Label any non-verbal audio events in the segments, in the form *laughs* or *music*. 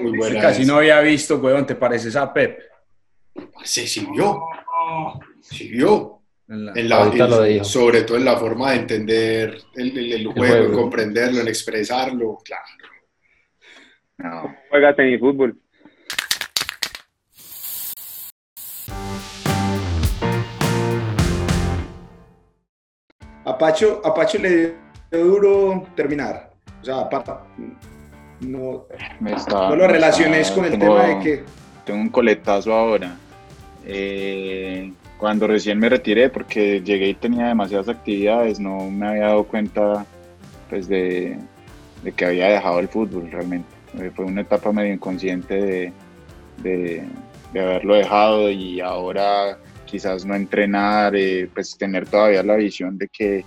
Muy buena Casi no había visto, weón, ¿te pareces a Pep? Se siguió, siguió. En la- En la- en- sobre todo en la forma de entender el, el- el juego, en juego. comprenderlo, en expresarlo. Claro. No. Juega tenis fútbol. A Pacho, a Pacho le dio duro terminar. O sea, no, Me está- no lo relaciones está- con el tengo- tema de que Tengo un coletazo ahora. Eh, cuando recién me retiré, porque llegué y tenía demasiadas actividades, no me había dado cuenta pues, de, de que había dejado el fútbol realmente. Eh, Fue una etapa medio inconsciente de, de- de haberlo dejado y ahora quizás no entrenar, eh, pues tener todavía la visión de que,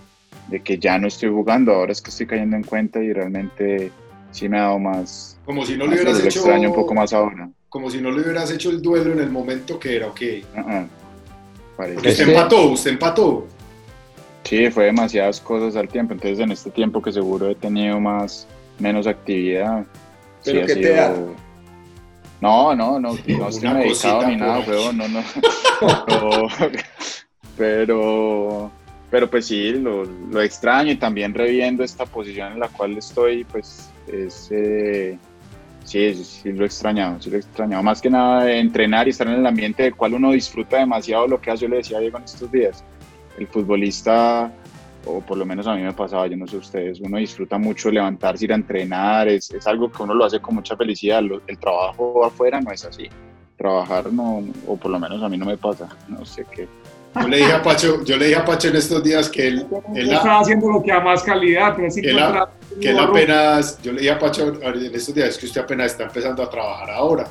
de que ya no estoy jugando, ahora es que estoy cayendo en cuenta y realmente sí me ha dado más, Como si no le hubieras hecho. extraño un poco más ahora. Como si no le hubieras hecho el duelo en el momento que era, ok. Porque usted que- empató, usted empató. Sí, fue demasiadas cosas al tiempo. Entonces, en este tiempo que seguro he tenido más, menos actividad. sí ¿Pero ha qué te da? No, no, no, *laughs* no estoy medicado ni nada, ahí. huevón, no, no. pero, *laughs* pero, pero pues sí, lo, lo extraño y también reviendo esta posición en la cual estoy, pues es, eh, sí, sí, sí lo he extrañado, sí lo he extrañado. Más que nada entrenar y estar en el ambiente del cual uno disfruta demasiado lo que hace, yo le decía a Diego en estos días. El futbolista, o por lo menos a mí me pasaba, yo no sé ustedes, uno disfruta mucho levantarse, ir a entrenar, es, es algo que uno lo hace con mucha felicidad. Lo- el trabajo afuera no es así. Trabajar no, o por lo menos a mí no me pasa, no sé qué. Yo le dije a Pacho, yo le dije a Pacho en estos días que él, él, Él estaba haciendo lo que da más calidad, pero sí otra- que él apenas, yo le dije a Pacho en estos días que usted apenas está empezando a trabajar ahora.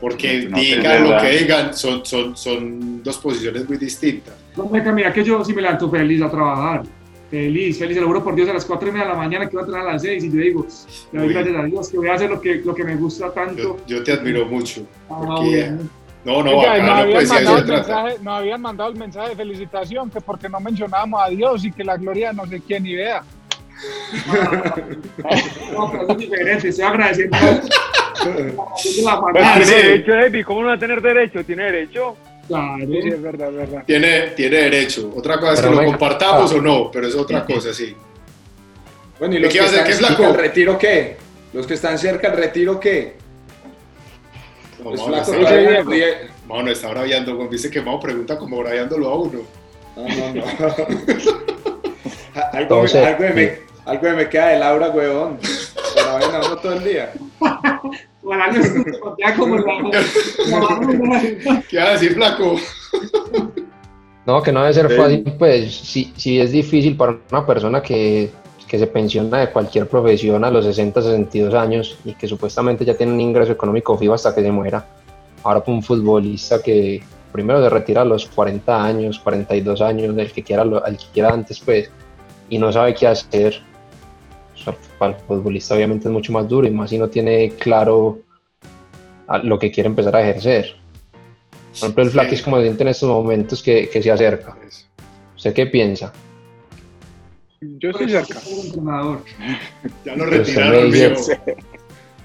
Porque No, digan es lo que digan, son, son, son dos posiciones muy distintas. No, meca, mira que yo sí me levanto feliz a trabajar. Feliz, feliz, se lo juro por Dios, a las 4 y media de la mañana que voy a entrenar a las 6 y yo digo, le doy gracias a Dios que voy a hacer lo que, lo que me gusta Yo, tanto. yo te admiro mucho. Ah, porque- bueno. No, no, Oiga, acá nos, no habían pues mandado el mensaje, nos habían mandado el mensaje de felicitación, que porque no mencionábamos a Dios y que la gloria no sé quién ni vea. No, pero es diferente, estoy agradeciendo. *laughs* tiene derecho. ¿Cómo no va a tener derecho? Tiene derecho. claro. Sí, sí, es verdad, es verdad. Tiene, tiene derecho. Otra cosa es Pero que lo compartamos Ah. o no, pero es otra cosa, sí. Bueno, ¿y ¿Qué los retiro qué? ¿Los que están cerca al retiro qué? No, Pues flaco, está braviando. está dice que Mao pregunta como braviándolo a uno. No, no, no. *laughs* *laughs* algo, Entonces, me, algo, de me, algo de me queda de Laura. Para ver a uno todo el día. No como la. ¿Qué va a decir, flaco? No, que no debe ser fácil, pues si, si es difícil para una persona que, que se pensiona de cualquier profesión a los 60, 62 años y que supuestamente ya tiene un ingreso económico fijo hasta que se muera. Ahora para un futbolista que primero se retira a los 40 años, 42 años, el que quiera, lo- al que quiera antes, pues, y no sabe qué hacer. Para el futbolista obviamente es mucho más duro y más si no tiene claro lo que quiere empezar a ejercer. Por ejemplo, el Sí. Flaquis como siente en estos momentos que, que se acerca. ¿Usted qué piensa? Yo estoy cerca. Entrenador. *laughs* Ya lo Pues, retiraron, mijo.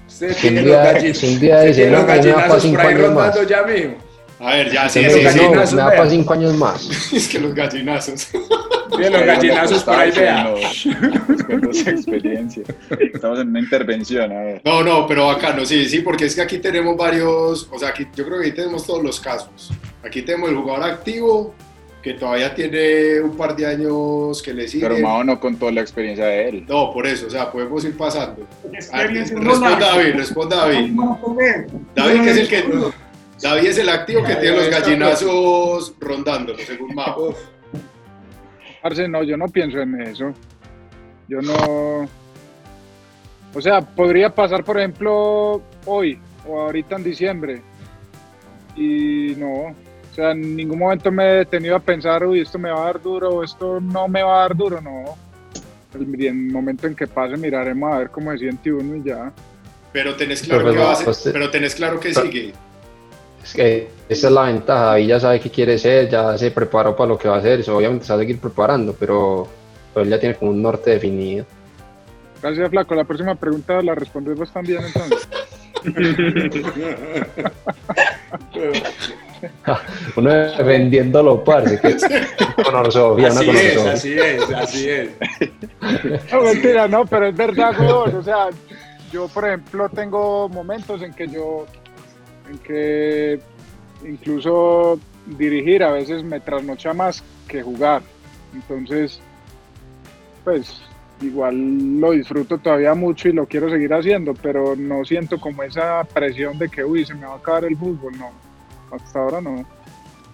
Usted tiene un los dice, tiene no, los que me da para gallinazos por cinco ahí años más. rondando ya, mijo. A ver, ya, sí, sí, no, gallinazos, me da para cinco años más. sí. *laughs* Es que los gallinazos. Tiene los gallinazos por ahí, vea. Experiencia. Estamos en una intervención, a ver. No, no, pero bacano, sí, sí, porque es que aquí tenemos varios, o sea, aquí yo creo que aquí tenemos todos los casos. Aquí tenemos el jugador activo, que todavía tiene un par de años que le sigue. Pero Mao no contó la experiencia de él. No, por eso, o sea, podemos ir pasando. Responda David, responda David. David, que es el que. David es el activo que tiene los está gallinazos rondándolo, según Mao. Parce, no, yo no pienso en eso. Yo no. O sea, podría pasar, por ejemplo, hoy o ahorita en diciembre. Y no. O sea, en ningún momento me he detenido a pensar, uy, esto me va a dar duro o esto no me va a dar duro, no. El, y en el momento en que pase, miraremos a ver cómo se siente uno y ya. Pero tenés claro Pero que va a ser- pues, pero tenés claro que pero- sigue. Es que esa es la ventaja, David ya sabe qué quiere ser, ya se preparó para lo que va a hacer, eso obviamente se va a seguir preparando, pero, pero él ya tiene como un norte definido. Gracias, Flaco. La próxima pregunta la respondes vos también, entonces. *laughs* Uno defendiéndolo, parce. Que no Así con es, así es, así es. No, mentira, no, pero es verdad, weón. O sea, yo, por ejemplo, tengo momentos en que yo, que incluso dirigir a veces me trasnocha más que jugar. Entonces, pues, igual lo disfruto todavía mucho y lo quiero seguir haciendo, pero no siento como esa presión de que, uy, se me va a acabar el fútbol, no. Hasta ahora no.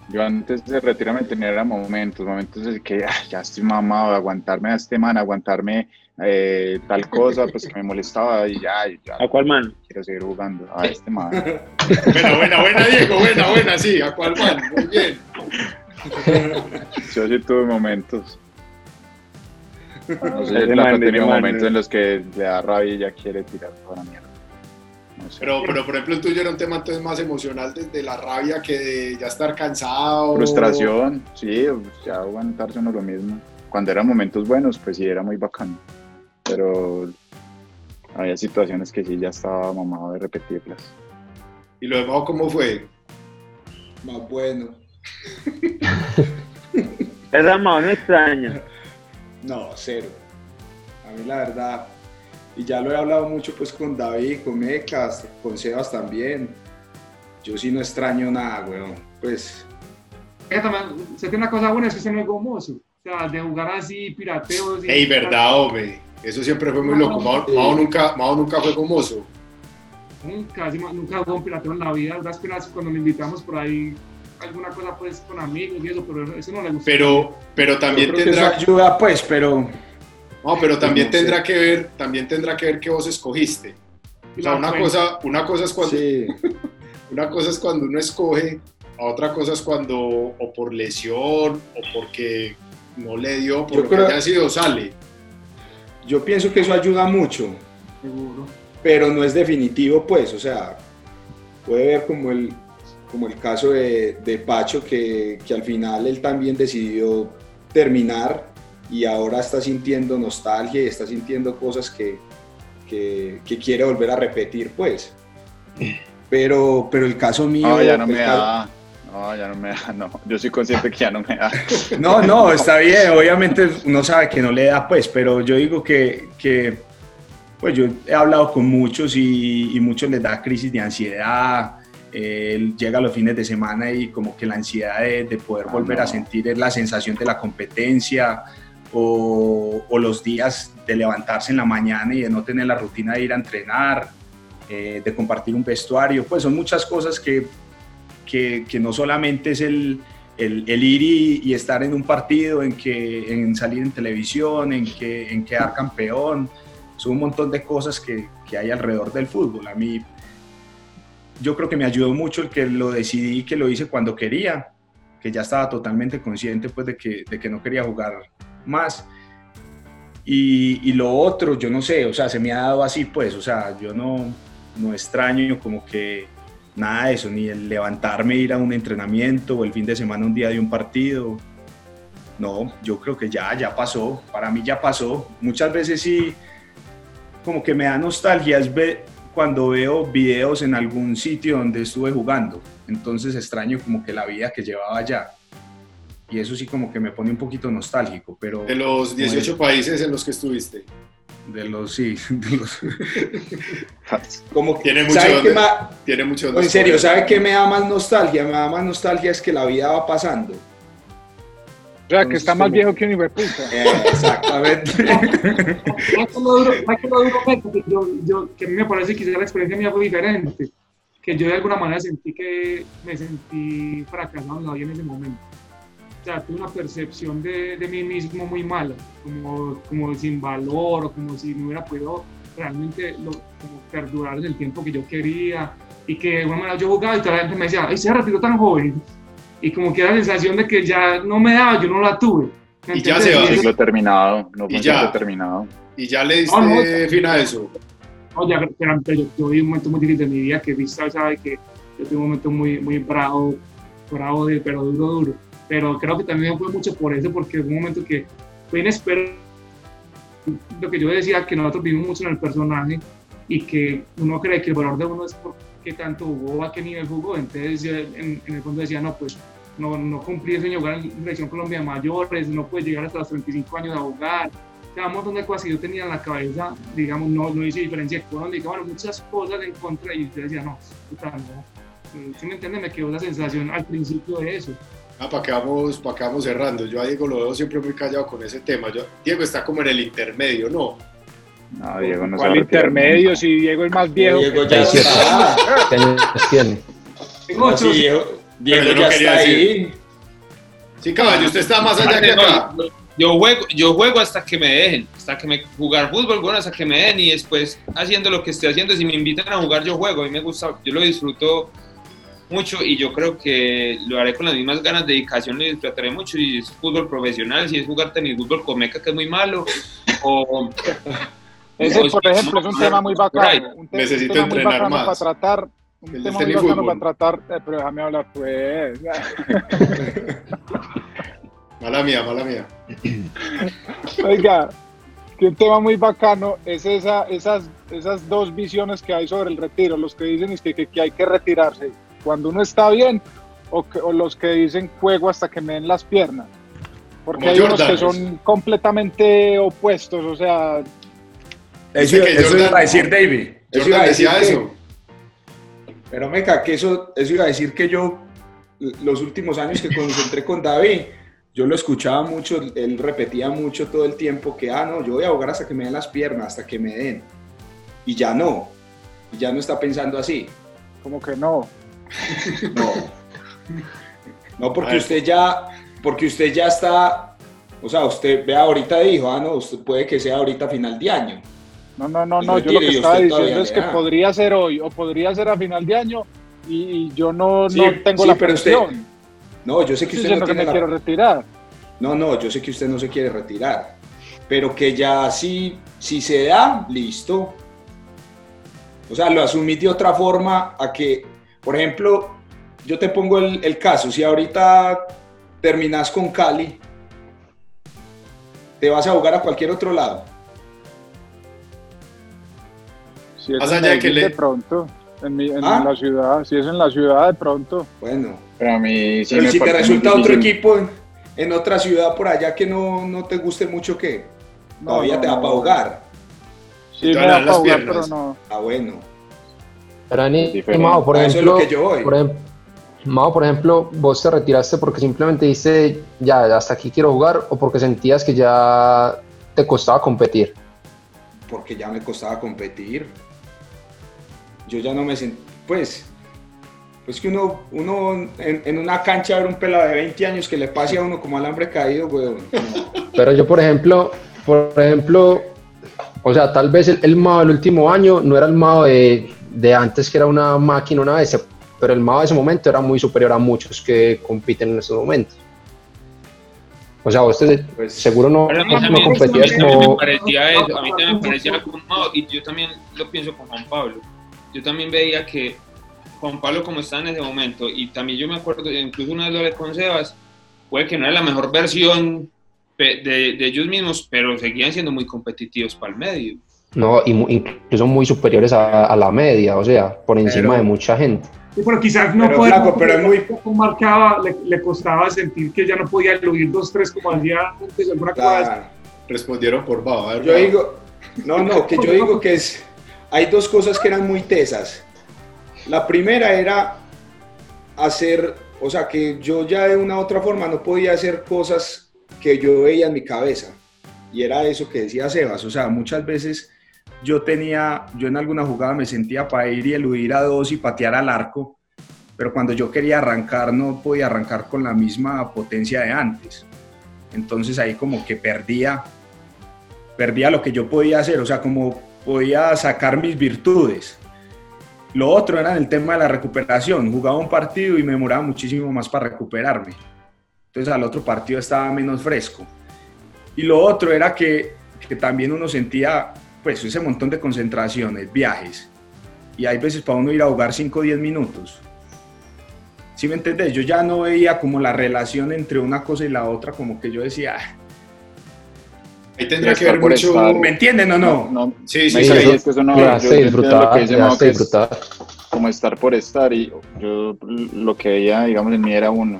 Yo antes de retirarme tenía era momentos, momentos de que "Ah, ya estoy mamado aguantarme a este man, aguantarme eh, tal cosa, pues que me molestaba y ya, ya ¿A cuál man? quiero seguir jugando a este man. *laughs* Buena, buena, buena, Diego, buena, buena, sí, ¿a cuál man? Muy bien. Yo sí tuve momentos. No sé, tenido man, momentos en los que le da rabia y ya quiere tirar toda la mierda. No sé. Pero, pero, por ejemplo, el tuyo era un tema entonces más emocional desde la rabia que de ya estar cansado. Frustración, sí, ya aguantarse uno lo mismo. Cuando eran momentos buenos, pues sí, era muy bacano. Pero había situaciones que sí ya estaba mamado de repetirlas. ¿Y lo demás cómo fue? Más bueno. Esa mano no extraña. *laughs* No, cero. A mí la verdad, y ya lo he hablado mucho pues con David, con Mecas, con Sebas también. Yo sí no extraño nada, weón. Pues, usted tiene una cosa buena, es que usted no es gomoso. O sea, de jugar así, pirateos. y- Ey, verdad, hombre. Eso siempre fue muy loco. Mao, Mao nunca, Mao nunca fue gomoso. Nunca, sí, nunca jugó un pirateo en la vida. Unas penas cuando le invitamos por ahí alguna cosa pues con amigos y eso, pero eso no le gusta. Pero, pero yo también creo que eso tendrá, ayuda pues, pero no, pero también No sé. tendrá que ver, también tendrá que ver que vos escogiste. O sea, la una cosa, una cosa es cuando, sí. *laughs* una cosa es cuando uno escoge, a otra cosa es cuando o por lesión o porque no le dio, por Yo lo que creo- haya sido, sale. Yo pienso que eso ayuda mucho, Seguro. pero no es definitivo pues, o sea, puede ver como el, como el caso de, de Pacho que, que al final él también decidió terminar y ahora está sintiendo nostalgia y está sintiendo cosas que, que, que quiere volver a repetir pues. Pero, pero el caso mío... No, ya no me caso- da. No, ya no me da. No, yo soy consciente que ya no me da. *laughs* No, no, está bien, obviamente uno sabe que no le da, pues, pero yo digo que, que, pues yo he hablado con muchos y, y muchos les da crisis de ansiedad, eh, llega los fines de semana y como que la ansiedad de, de poder Ah, volver no. a sentir la sensación de la competencia o, los días de levantarse en la mañana y de no tener la rutina de ir a entrenar, eh, de compartir un vestuario, pues son muchas cosas que, que, no solamente es el, el, ir y, estar en un partido, en, que, en salir en televisión, en, que, en quedar campeón, son un montón de cosas que, que hay alrededor del fútbol. A mí, yo creo que me ayudó mucho el que lo decidí que lo hice cuando quería, que ya estaba totalmente consciente pues de que, de que no quería jugar más. Y, lo otro, yo no sé, o sea, se me ha dado así pues, o sea, yo no, no extraño como que nada de eso, ni el levantarme, ir a un entrenamiento o el fin de semana un día de un partido. No, yo creo que ya, ya pasó, para mí ya pasó. Muchas veces sí, como que me da nostalgia es ver cuando veo videos en algún sitio donde estuve jugando. Entonces extraño como que la vida que llevaba allá. Y eso sí como que me pone un poquito nostálgico, pero De los 18 países en los que estuviste. de los sí, *laughs* de los- *laughs* como que Tiene mucho ¿sabe donde- qué ma- Tiene mucho donde en serio. ¿sabe qué me da más nostalgia? Me da más nostalgia es que la vida va pasando. O sea, que está más viejo que un hijueputa. Eh, *laughs* exactamente. Que yo, yo, que a mí me parece que quizá la experiencia mía fue diferente. Que yo de alguna manera sentí que me sentí fracasado en la vida en ese momento. Sea, tuve una percepción de, de mí mismo muy mala, como, como sin valor o como si no hubiera podido realmente lo, como perdurar en el tiempo que yo quería. Y que de alguna manera yo jugaba y toda la gente me decía, ¡ay, se retiró tan joven! Y como que era la sensación de que ya no me daba, yo no la tuve. ¿Me Y ya se va. Ciclo terminado, no fue Y ya. ciclo terminado. Y ya le diste No, no. fin a eso. Oye, pero, pero yo, viví un momento muy difícil de mi vida que Vista sabe que yo tuve un momento muy, muy bravo, bravo, de, pero duro, duro. Pero creo que también fue mucho por eso, porque fue un momento que fue inesperado lo que yo decía, que nosotros vivimos mucho en el personaje y que uno cree que el valor de uno es por qué tanto jugó, a qué nivel jugó. Entonces, yo en, en el fondo decía, no, pues no, no cumplí de jugar en Selección Colombia Mayores, no puede llegar hasta los 35 años a jugar. O un montón de cosas que yo tenía en la cabeza, digamos, no, no hice diferencia económica, bueno, muchas cosas en contra y yo decía, no, puta, no. ¿Sí me entiendes? Me quedó la sensación al principio de eso. Ah, para que, vamos, para que vamos cerrando. Yo a Diego lo veo siempre muy callado con ese tema. Yo, Diego está como en el intermedio, ¿no? No, Diego no ¿Cuál intermedio? Si Diego es más viejo. Diego ya está. *laughs* ¿Qué años tiene? Tengo No, sí, Diego, Diego ya no quería está decir. ahí. Sí, caballo, usted está más allá que acá. no, yo juego, yo juego hasta que me dejen, hasta que me jugar fútbol, bueno, hasta que me den y después haciendo lo que estoy haciendo, si me invitan a jugar yo juego, a mí me gusta, yo lo disfruto mucho y yo creo que lo haré con las mismas ganas, dedicación, lo disfrutaré mucho y es fútbol profesional, si es jugar tenis, fútbol con meca que es muy malo, o... *laughs* Ese, o- por ejemplo, es un tema muy bacano. Un, te- un Necesito tema muy entrenar bacano más. para tratar. Un El tema muy bacano para tratar. eh, pero déjame hablar, pues. *laughs* Mala mía, mala mía. *clears throat* Oiga, que un tema muy bacano es esa, esas, esas dos visiones que hay sobre el retiro. Los que dicen es que, que, que hay que retirarse cuando uno está bien o, que- o los que dicen juego hasta que me den las piernas. Porque Como hay unos que son completamente opuestos, o sea, Eso, que eso Jordan- iba a decir David. Eso iba a decir decía que- eso. Pero meca, que eso, eso iba a decir que yo, los últimos años que concentré con David, yo lo escuchaba mucho, él repetía mucho todo el tiempo que, ah, no, yo voy a ahogar hasta que me den las piernas, hasta que me den. Y ya no, y ya no está pensando así. como que no. No. No, porque usted ya, porque usted ya está, o sea, usted vea ahorita dijo, ah, no, usted puede que sea ahorita final de año. No, no, no, no. no Yo lo que estaba diciendo es que podría ser hoy o podría ser a final de año y, y yo no, Sí, no tengo sí, la pero usted- presión. No, yo sé que usted no que tiene me la- quiero retirar. No, no, yo sé que usted no se quiere retirar, pero que ya si, si se da, listo. O sea, lo asumí de otra forma a que, por ejemplo, yo te pongo el, el caso, si ahorita terminas con Cali, te vas a jugar a cualquier otro lado. Si es Más en allá de que le- de pronto, en, mi- en ¿Ah? la ciudad, si es en la ciudad de pronto. Bueno, Pero a mí sí pero me si te resulta otro equipo en, en otra ciudad por allá que no, no te guste mucho, ¿qué? No, Todavía no, te va no. para jugar. Sí, me van a da dar las para jugar, pero no. Ah, bueno. Pero por A eso es ejemplo, lo que yo voy. por ejemplo, Mao, por ejemplo, vos te retiraste porque simplemente dijiste, ya, hasta aquí quiero jugar, o porque sentías que ya te costaba competir. porque ya me costaba competir. Yo ya no me sentí, pues, pues que uno, uno en, en una cancha ver un pelado de 20 años que le pase a uno como alambre caído, weón. no. *laughs* Pero yo, por ejemplo, por ejemplo, o sea, tal vez el, el Mao del último año no era el Mao de, de antes, que era una máquina, una bestia, pero el Mao de ese momento era muy superior a muchos que compiten en estos momentos. O sea, vos te- Pues, seguro no, a mí no también, competías a mí como... me parecía eso, a mí también me parecía como Mao, y yo también lo pienso con Juan Pablo. Yo también veía que Juan Pablo como estaba en ese momento, y también yo me acuerdo, incluso una vez lo hablé con Sebas, puede que no era la mejor versión de, de ellos mismos, pero seguían siendo muy competitivos para el medio. No, y mu- incluso muy superiores a, a la media, o sea, por encima Pero- de mucha gente. Sí, pero quizás no Pero, flaco, pero es muy- poco marcaba, le, le costaba sentir que ya no podía eludir dos, tres como hacía antes, alguna cosa. claro. Respondieron por ver, Yo digo, no, no, que yo digo que es, hay dos cosas que eran muy tesas. La primera era hacer, o sea, que yo ya de una u otra forma no podía hacer cosas que yo veía en mi cabeza. Y era eso que decía Sebas, o sea, muchas veces yo tenía, yo en alguna jugada me sentía para ir y eludir a dos y patear al arco, pero cuando yo quería arrancar no podía arrancar con la misma potencia de antes. Entonces ahí como que perdía, perdía lo que yo podía hacer, o sea, como podía sacar mis virtudes. Lo otro era el tema de la recuperación. Jugaba un partido y me demoraba muchísimo más para recuperarme. Entonces al otro partido estaba menos fresco. Y lo otro era que, que también uno sentía pues ese montón de concentraciones, viajes. Y hay veces para uno ir a jugar 5 o 10 minutos. ¿Sí me entendés? Yo ya no veía como la relación entre una cosa y la otra, como que yo decía, "Ah, Ahí tendrá que ver mucho. estar. ¿Me entienden o no? no Sí, sí, sí. dice, es que eso no, yo- lo que dice que es disfrutar. como estar por estar y yo lo que veía, digamos, en mí era uno,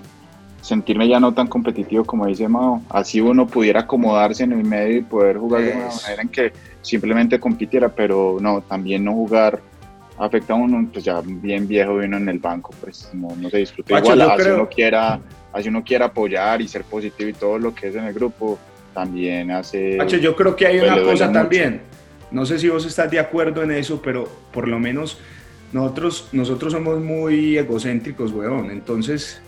sentirme ya no tan competitivo como dice Mao, así uno pudiera acomodarse en el medio y poder jugar de una manera en que simplemente compitiera, pero no, también no jugar afecta a uno, pues ya bien viejo y uno en el banco, pues no, no se disfruta Pacho, igual, así creo- uno quiera, así uno quiera apoyar y ser positivo y todo lo que es en el grupo, también hace... Pacho, yo creo que hay Pues una cosa mucho. también. No sé si vos estás de acuerdo en eso, pero por lo menos nosotros, nosotros somos muy egocéntricos, weón. Entonces,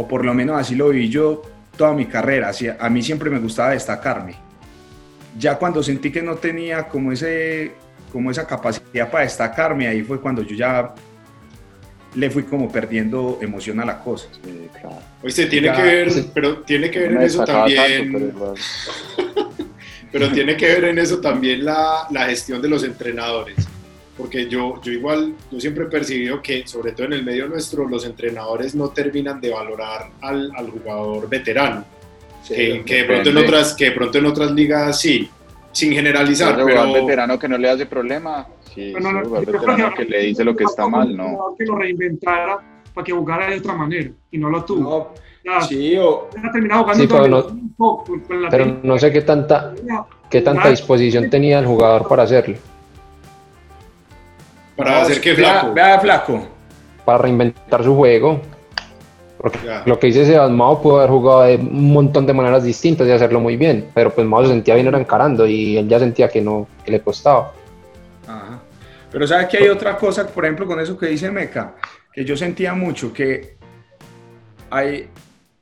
o por lo menos así lo vi yo toda mi carrera. Así, a mí siempre me gustaba destacarme. Ya cuando sentí que no tenía como, ese, como esa capacidad para destacarme, ahí fue cuando yo ya le fui como perdiendo emoción a la cosa. Sí, claro. Oíste, tiene Ya, que ver, sí. pero tiene que ver No en eso también. tanto, pero. *laughs* Pero tiene que ver en eso también la, la gestión de los entrenadores. Porque yo, yo igual, yo siempre he percibido que, sobre todo en el medio nuestro, los entrenadores no terminan de valorar al, al jugador veterano. que, que de pronto en otras, que de pronto en otras ligas sí, sin generalizar, Ese jugador pero veterano que no le hace problema, sí, Pero no, ese jugador veterano que le dice lo que está mal, no. Que lo reinventara para que jugara de otra manera y no lo tuvo. No, Ya, sí, o, ha terminado jugando Sí, pero con- no- un poco, Pero no sé qué tanta, qué tanta disposición tenía el jugador para hacerlo, para hacer que vea- flaco. Vea, flaco. para reinventar su juego. Porque Ya. lo que dice Sebas, Mao pudo haber jugado de un montón de maneras distintas y hacerlo muy bien, pero pues Mao se sentía bien era encarando y él ya sentía que no, que le costaba. Ajá. Pero sabes que hay otra cosa, por ejemplo, con eso que dice Meca, que yo sentía mucho que hay,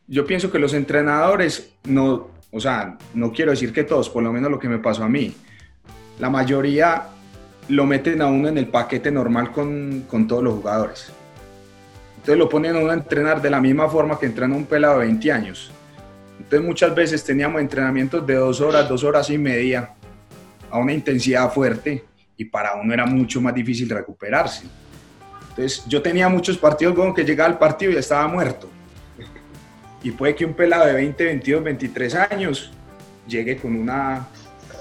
yo pienso que los entrenadores no, o sea, no quiero decir que todos, por lo menos lo que me pasó a mí, la mayoría lo meten a uno en el paquete normal con, con todos los jugadores. Entonces lo ponen a uno a entrenar de la misma forma que entrena un pelado de 20 años. Entonces muchas veces teníamos entrenamientos de dos horas, dos horas y media, a una intensidad fuerte y para uno era mucho más difícil recuperarse. Entonces yo tenía muchos partidos con que llegaba al partido y estaba muerto. Y puede que un pelado de 20, 22, 23 años llegue con una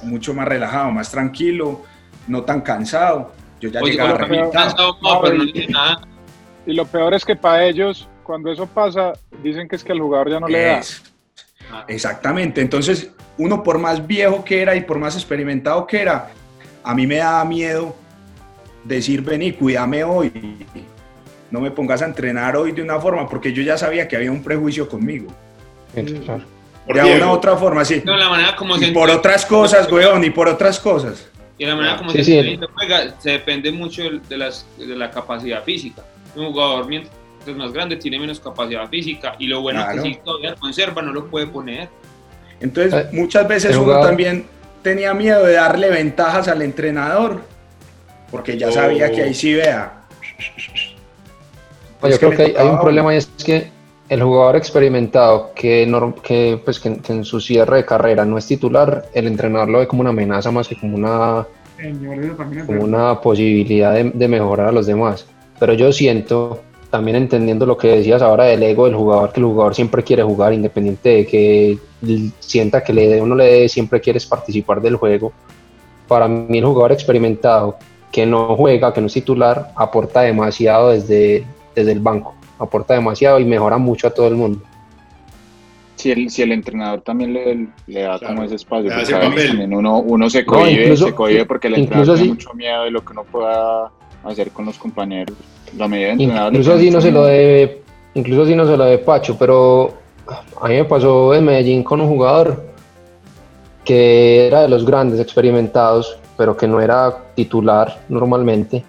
mucho más relajado, más tranquilo, no tan cansado. Yo ya Oye, llegaba reventado. cansado, no, pero no nada. Y lo peor es que para ellos, cuando eso pasa, dicen que es que al jugador ya no le da. Exactamente. Entonces, uno por más viejo que era y por más experimentado que era, a mí me daba miedo decir, vení, cuídame hoy. No me pongas a entrenar hoy de una forma, porque yo ya sabía que había un prejuicio conmigo. Claro. De una u otra forma, sí. No, la manera como Y se por otras cosas, weón, y por otras cosas. Y la manera como Sí, se, sí. juega se depende mucho de, de las, de la capacidad física. Un jugador mientras más grande tiene menos capacidad física y lo bueno Claro. que si todavía conserva no lo puede poner. Entonces, Eh, muchas veces uno también tenía miedo de darle ventajas al entrenador, porque ya sabía Oh. que ahí sí vea. Pues Es yo creo que hay, hay un problema y es que el jugador experimentado que, que, pues, que, que en su cierre de carrera no es titular, el entrenador lo ve como una amenaza más que como una, como una posibilidad de, de mejorar a los demás. Pero yo siento, también entendiendo lo que decías ahora del ego del jugador, que el jugador siempre quiere jugar, independiente de que sienta que le dé o no le dé, siempre quieres participar del juego. Para mí el jugador experimentado que no juega, que no es titular, aporta demasiado desde, desde el banco. Aporta demasiado y mejora mucho a todo el mundo. Si el, si el entrenador también le, le da Claro, como ese espacio, pues también uno, uno se No, cohibe, incluso- se cohibe porque el entrenador tiene mucho miedo de lo que uno pueda hacer con los compañeros. La medida de Incluso así no se lo miedo. de, incluso así no se lo de Pacho, pero a mí me pasó en Medellín con un jugador que era de los grandes experimentados, pero que no era titular normalmente.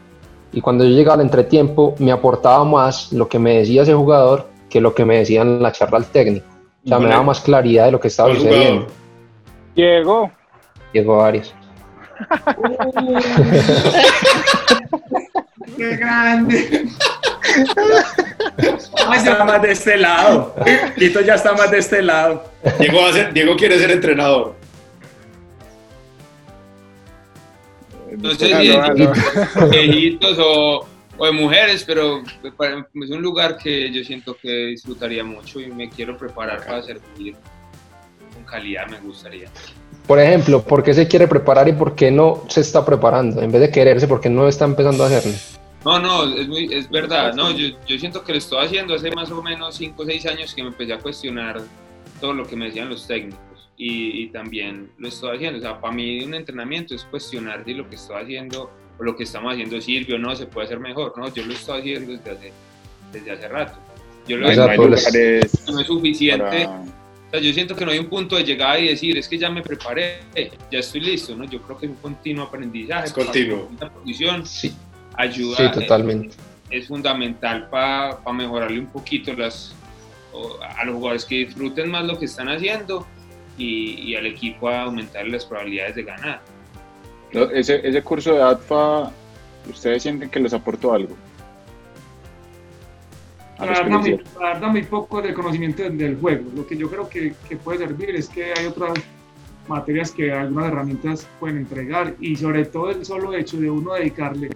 Y cuando yo llegaba al entretiempo, me aportaba más lo que me decía ese jugador que lo que me decía en la charla al técnico. O sea, me daba más claridad de lo que estaba ¿Cuál sucediendo. Diego, Diego Arias. *laughs* ¡Qué grande! Está más de este lado. Quito ya está más de este lado. Diego quiere ser entrenador. No sé Aló, si aló. de viejitos o, o de mujeres, pero para- es un lugar que yo siento que disfrutaría mucho y me quiero preparar para servir con calidad, me gustaría. Por ejemplo, ¿por qué se quiere preparar y por qué no se está preparando? En vez de quererse, ¿por qué no está empezando a hacerlo? No, no, es, muy, es verdad. No, yo, yo siento que lo estoy haciendo hace más o menos 5 o 6 años que me empecé a cuestionar todo lo que me decían los técnicos. Y, y también lo estoy haciendo. O sea, para mí un entrenamiento es cuestionar si lo que estoy haciendo o lo que estamos haciendo sirve o no, se puede hacer mejor. No, yo lo estoy haciendo desde hace, desde hace rato. Yo lo O sea, no les- lugares no es suficiente. para- O sea, yo siento que no hay un punto de llegada y decir, es que ya me preparé, ya estoy listo, ¿no? Yo creo que es un continuo aprendizaje. Es continuo. La posición Sí, ayuda, sí, totalmente. es fundamental para mejorarle un poquito las, a los jugadores que disfruten más lo que están haciendo y, y al equipo a aumentar las probabilidades de ganar. Ese, ese curso de ADFA, ¿ustedes sienten que les aportó algo? La verdad, muy, hicieron. la verdad, muy poco del conocimiento del, del juego. Lo que yo creo que, que puede servir es que hay otras materias que algunas herramientas pueden entregar y sobre todo el solo hecho de uno dedicarle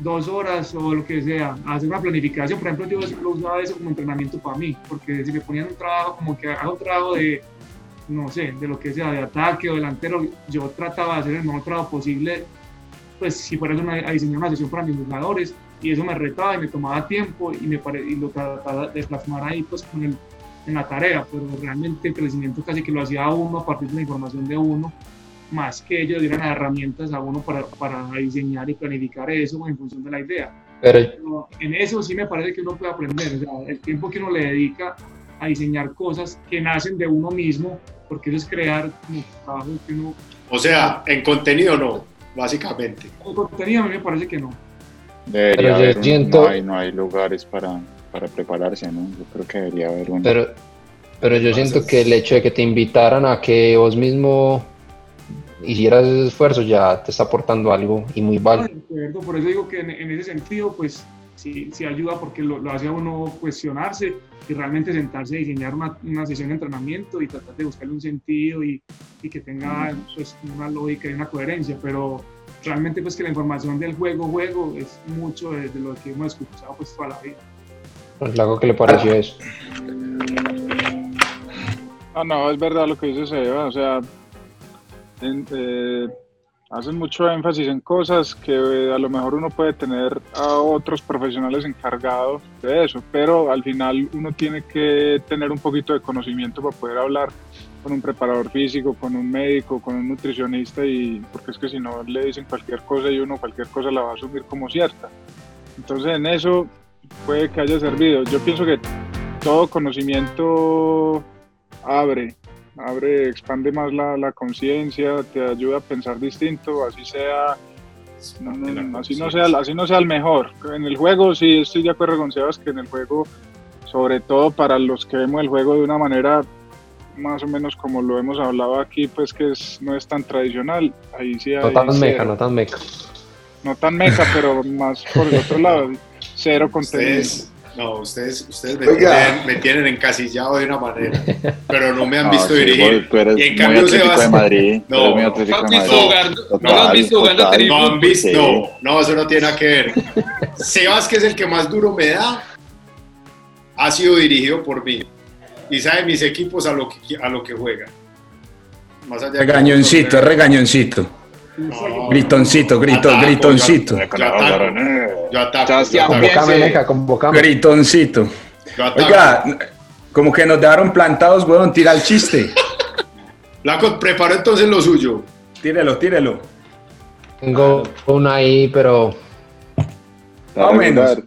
dos horas o lo que sea a hacer una planificación. Por ejemplo, yo lo usaba eso como entrenamiento para mí, porque si me ponían un trabajo como que hago un trabajo de, no sé, de lo que sea, de ataque o delantero, yo trataba de hacer el mejor trabajo posible, pues si fuera una, a diseñar una sesión para mis jugadores y eso me retaba y me tomaba tiempo y, me pare- y lo trataba de plasmar ahí pues con el, en la tarea, pero realmente el crecimiento casi que lo hacía uno a partir de la información de uno, más que ellos dieran las herramientas a uno para, para diseñar y planificar eso en función de la idea. Pero Pero en eso sí me parece que uno puede aprender, o sea, el tiempo que uno le dedica a diseñar cosas que nacen de uno mismo, porque eso es crear como trabajo que uno... O sea, en contenido no, básicamente. El contenido a mí me parece que no. Debería Pero yo haber un- siento- no, hay, no hay lugares para, para prepararse, ¿no? Yo creo que debería haber un... Pero, pero yo siento que el hecho de que te invitaran a que vos mismo hicieras ese esfuerzo ya te está aportando algo y muy válido. por eso digo que en, en ese sentido, pues sí, sí ayuda porque lo, lo hace a uno cuestionarse y realmente sentarse a diseñar una, una sesión de entrenamiento y tratar de buscarle un sentido y, y que tenga pues, una lógica y una coherencia, pero realmente pues que la información del juego, juego, es mucho de, de lo que hemos escuchado pues toda la vida. Flaco, ¿qué le pareció eso? Ah, no, es verdad lo que dice Seba, o sea, en- eh, hacen mucho énfasis en cosas que eh, a lo mejor uno puede tener a otros profesionales encargados de eso, pero al final uno tiene que tener un poquito de conocimiento para poder hablar con un preparador físico, con un médico, con un nutricionista, y porque es que si no le dicen cualquier cosa y uno cualquier cosa la va a asumir como cierta. Entonces en eso puede que haya servido. Yo pienso que todo conocimiento abre, abre, expande más la, la conciencia, te ayuda a pensar distinto, así sea, no, no, De la no, así no sea, así no sea el mejor. En el juego sí estoy de acuerdo con Sebas que en el juego, sobre todo para los que vemos el juego de una manera más o menos como lo hemos hablado aquí, pues que es, no es tan tradicional, ahí sí hay No tan meca, cero. no tan meca. no tan meca, pero más por el otro lado, cero contenido. Ustedes, no, ustedes, ustedes me, tienen, me tienen encasillado de una manera, pero no me han *laughs* No, visto sí, dirigir. vos- Tú eres Y en muy cambio, Atlético Sebas- de Madrid. No, muy ¿No Atlético has de visto Madrid. jugar, no lo has visto jugando total. No han visto, Sí. no, no, eso no tiene nada que ver. *laughs* Sebas, que es el que más duro me da, ha sido dirigido por mí y sabe mis equipos a lo que, a lo que juega. Más allá de que- Regañoncito, regañoncito. Gritoncito, grito, ataco, gritoncito. Yo, yo ataco, yo ataco, Sebastián, yo ataco, Convocame, convocame. Gritoncito. Oiga, como que nos dejaron plantados, weón, tira el chiste. *laughs* Flaco, preparo entonces lo suyo. Tírelo, tírelo. Tengo una ahí, pero Más o menos.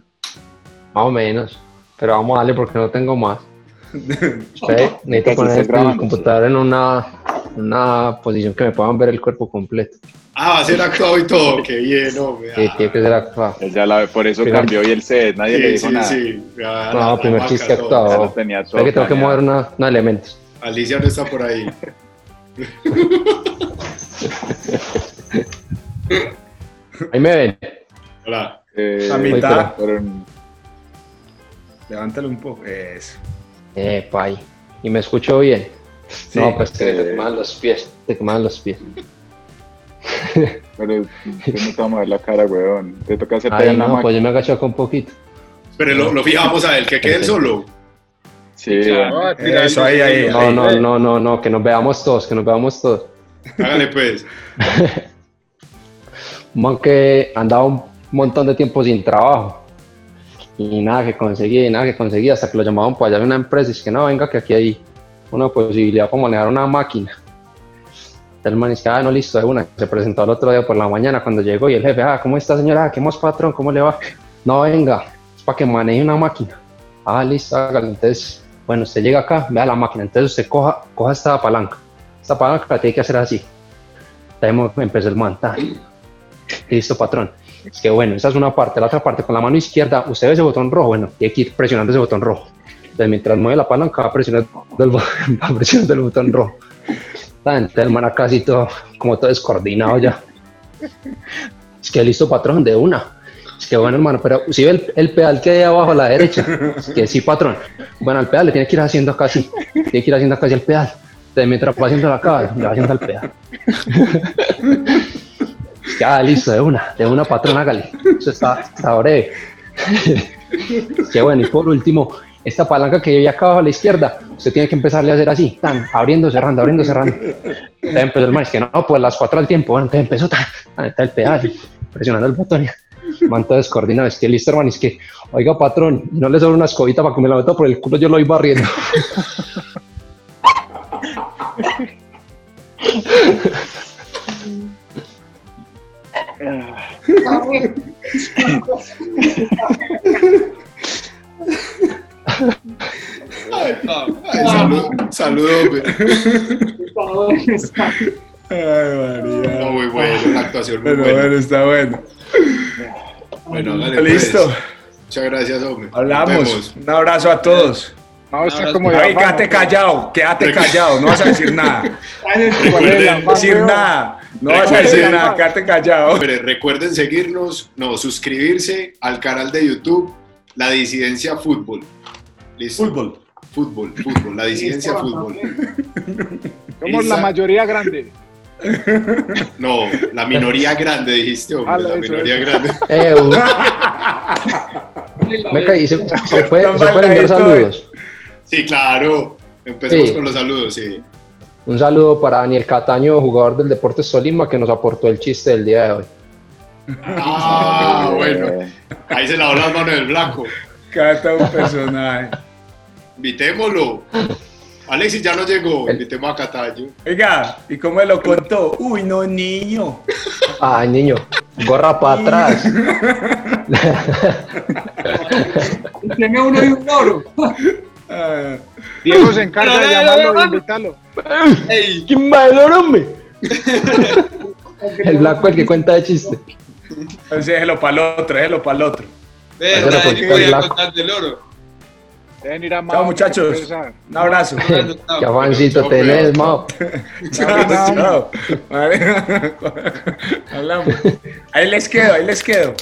más o menos. Pero vamos a darle porque no tengo más. *laughs* Necesito poner el grabando, computador en una, una posición que me puedan ver el cuerpo completo. Ah, va a ser actuado y todo. Qué bien, hombre. Sí, tiene que ser actuado. Ya la, por eso Primer- cambió y el set, nadie le Sí, dijo sí, nada. sí. Ya, No, la primer chiste actuado. lo tenía todo Espera que tengo que mover una, unos elementos. Alicia no está por ahí. *laughs* Ahí me ven. Hola. Eh, La mitad. pero- Levántalo un poco. Eso. Epa, ahí. ¿Y me escucho bien? Sí, no, pues que eh. te queman los pies. Te queman los pies. pero yo no te vamos a ver la cara, weón. Te toca hacerte Ahí en la no, pues yo me agacho acá un poquito. Pero lo, lo fijamos a él, que quede él solo. Sí, Claro. Tira Eso, ahí, ahí, No, no, no, no, no, que nos veamos todos, que nos veamos todos. Hágale pues. Un *laughs* man que andaba un montón de tiempo sin trabajo. Y nada que conseguía, y nada que conseguía, hasta que lo llamaban para allá de una empresa y es que no, venga, que aquí hay una posibilidad para manejar una máquina. El man dice, ah, no, listo, de una. Se presentó el otro día por la mañana cuando llegó y el jefe, ah, ¿cómo está señora? ¿Qué más patrón? ¿Cómo le va? No, venga, es para que maneje una máquina. Ah, listo, hágalo. Entonces, bueno, usted llega acá, vea la máquina. Entonces usted coja, coja esta palanca. Esta palanca la tiene que hacer así. Entonces empezó el man. Listo, patrón. Es que bueno, esa es una parte. La otra parte, con la mano izquierda, usted ve ese botón rojo. Bueno, tiene que ir presionando ese botón rojo. Entonces, mientras mueve la palanca, va presionando el, *laughs* va presionando el botón rojo. Entonces, el man acá así todo, como todo descoordinado ya. Es que listo, patrón, de una. Es que bueno, hermano, pero si ve el, pedal que hay abajo a la derecha, es que sí, patrón. Bueno, el pedal le tiene que ir haciendo acá así, tiene que ir haciendo acá así el pedal. Entonces, mientras va haciendo la cara, le va haciendo el pedal. Es que, ah, listo, de una, de una, patrón, hágale. Eso está, está breve. *laughs* Es que bueno, y por último, esta palanca que hay acá abajo a la izquierda, usted tiene que empezarle a hacer así, tan, abriendo, cerrando, abriendo, cerrando. Entonces empezó el man, es que no, pues las cuatro al tiempo, bueno, entonces empezó, tan, tan, el pedal, presionando el botón. Man todo descoordinado, es que listo, hermano, es que, oiga, patrón, no le sobra una escobita para que me la meta por el culo, yo lo voy barriendo. *laughs* *laughs* Ay, salud, salud, hombre. Ay, María. No, muy bueno, la actuación muy Bueno, buena. bueno, está bueno. Pues. Listo. Muchas gracias, hombre. Hablamos. Un abrazo a todos. No, está como Ay, quédate ¿no? callado, quédate callado, no vas a decir nada. ¿Cuál es el Recuerden- afán, decir nada, no vas a decir nada, quédate callado. Hombre, recuerden seguirnos, no, suscribirse al canal de YouTube La Disidencia Fútbol. ¿Listo? Fútbol. Fútbol, fútbol, La Disidencia Fútbol. Somos la mayoría grande. No, la minoría grande, dijiste, hombre, Ah, la eso, minoría eso. grande. Eh, *laughs* me caí, se, se Tan se pueden enviar saludos. Sí, claro. Empecemos Sí. con los saludos, sí. Un saludo para Daniel Cataño, jugador del Deportes Tolima, que nos aportó el chiste del día de hoy. Ah, Eh, *laughs* bueno. Ahí se lavó las manos del blanco. Cata un personaje. Invitémoslo. Alexis ya no llegó. El- Invitemos a Cataño. Oiga, ¿y cómo me lo contó? Uy, no, niño. Ay, niño, gorra para atrás. Tiene uno y un loro. Ah, Diego se encarga de llamarlo e invitarlo. ¡Ey! ¿Quién va el hombre? *laughs* El blanco el que cuenta de chiste. Entonces déjelo para el otro, déjelo para el otro. Verdad, yo voy a contar del oro. Deben ir a Chao, muchachos. Un abrazo. Qué tenés, Mao. Chao, chao. Vale. *laughs* Hablamos. Ahí les quedo, ahí les quedo.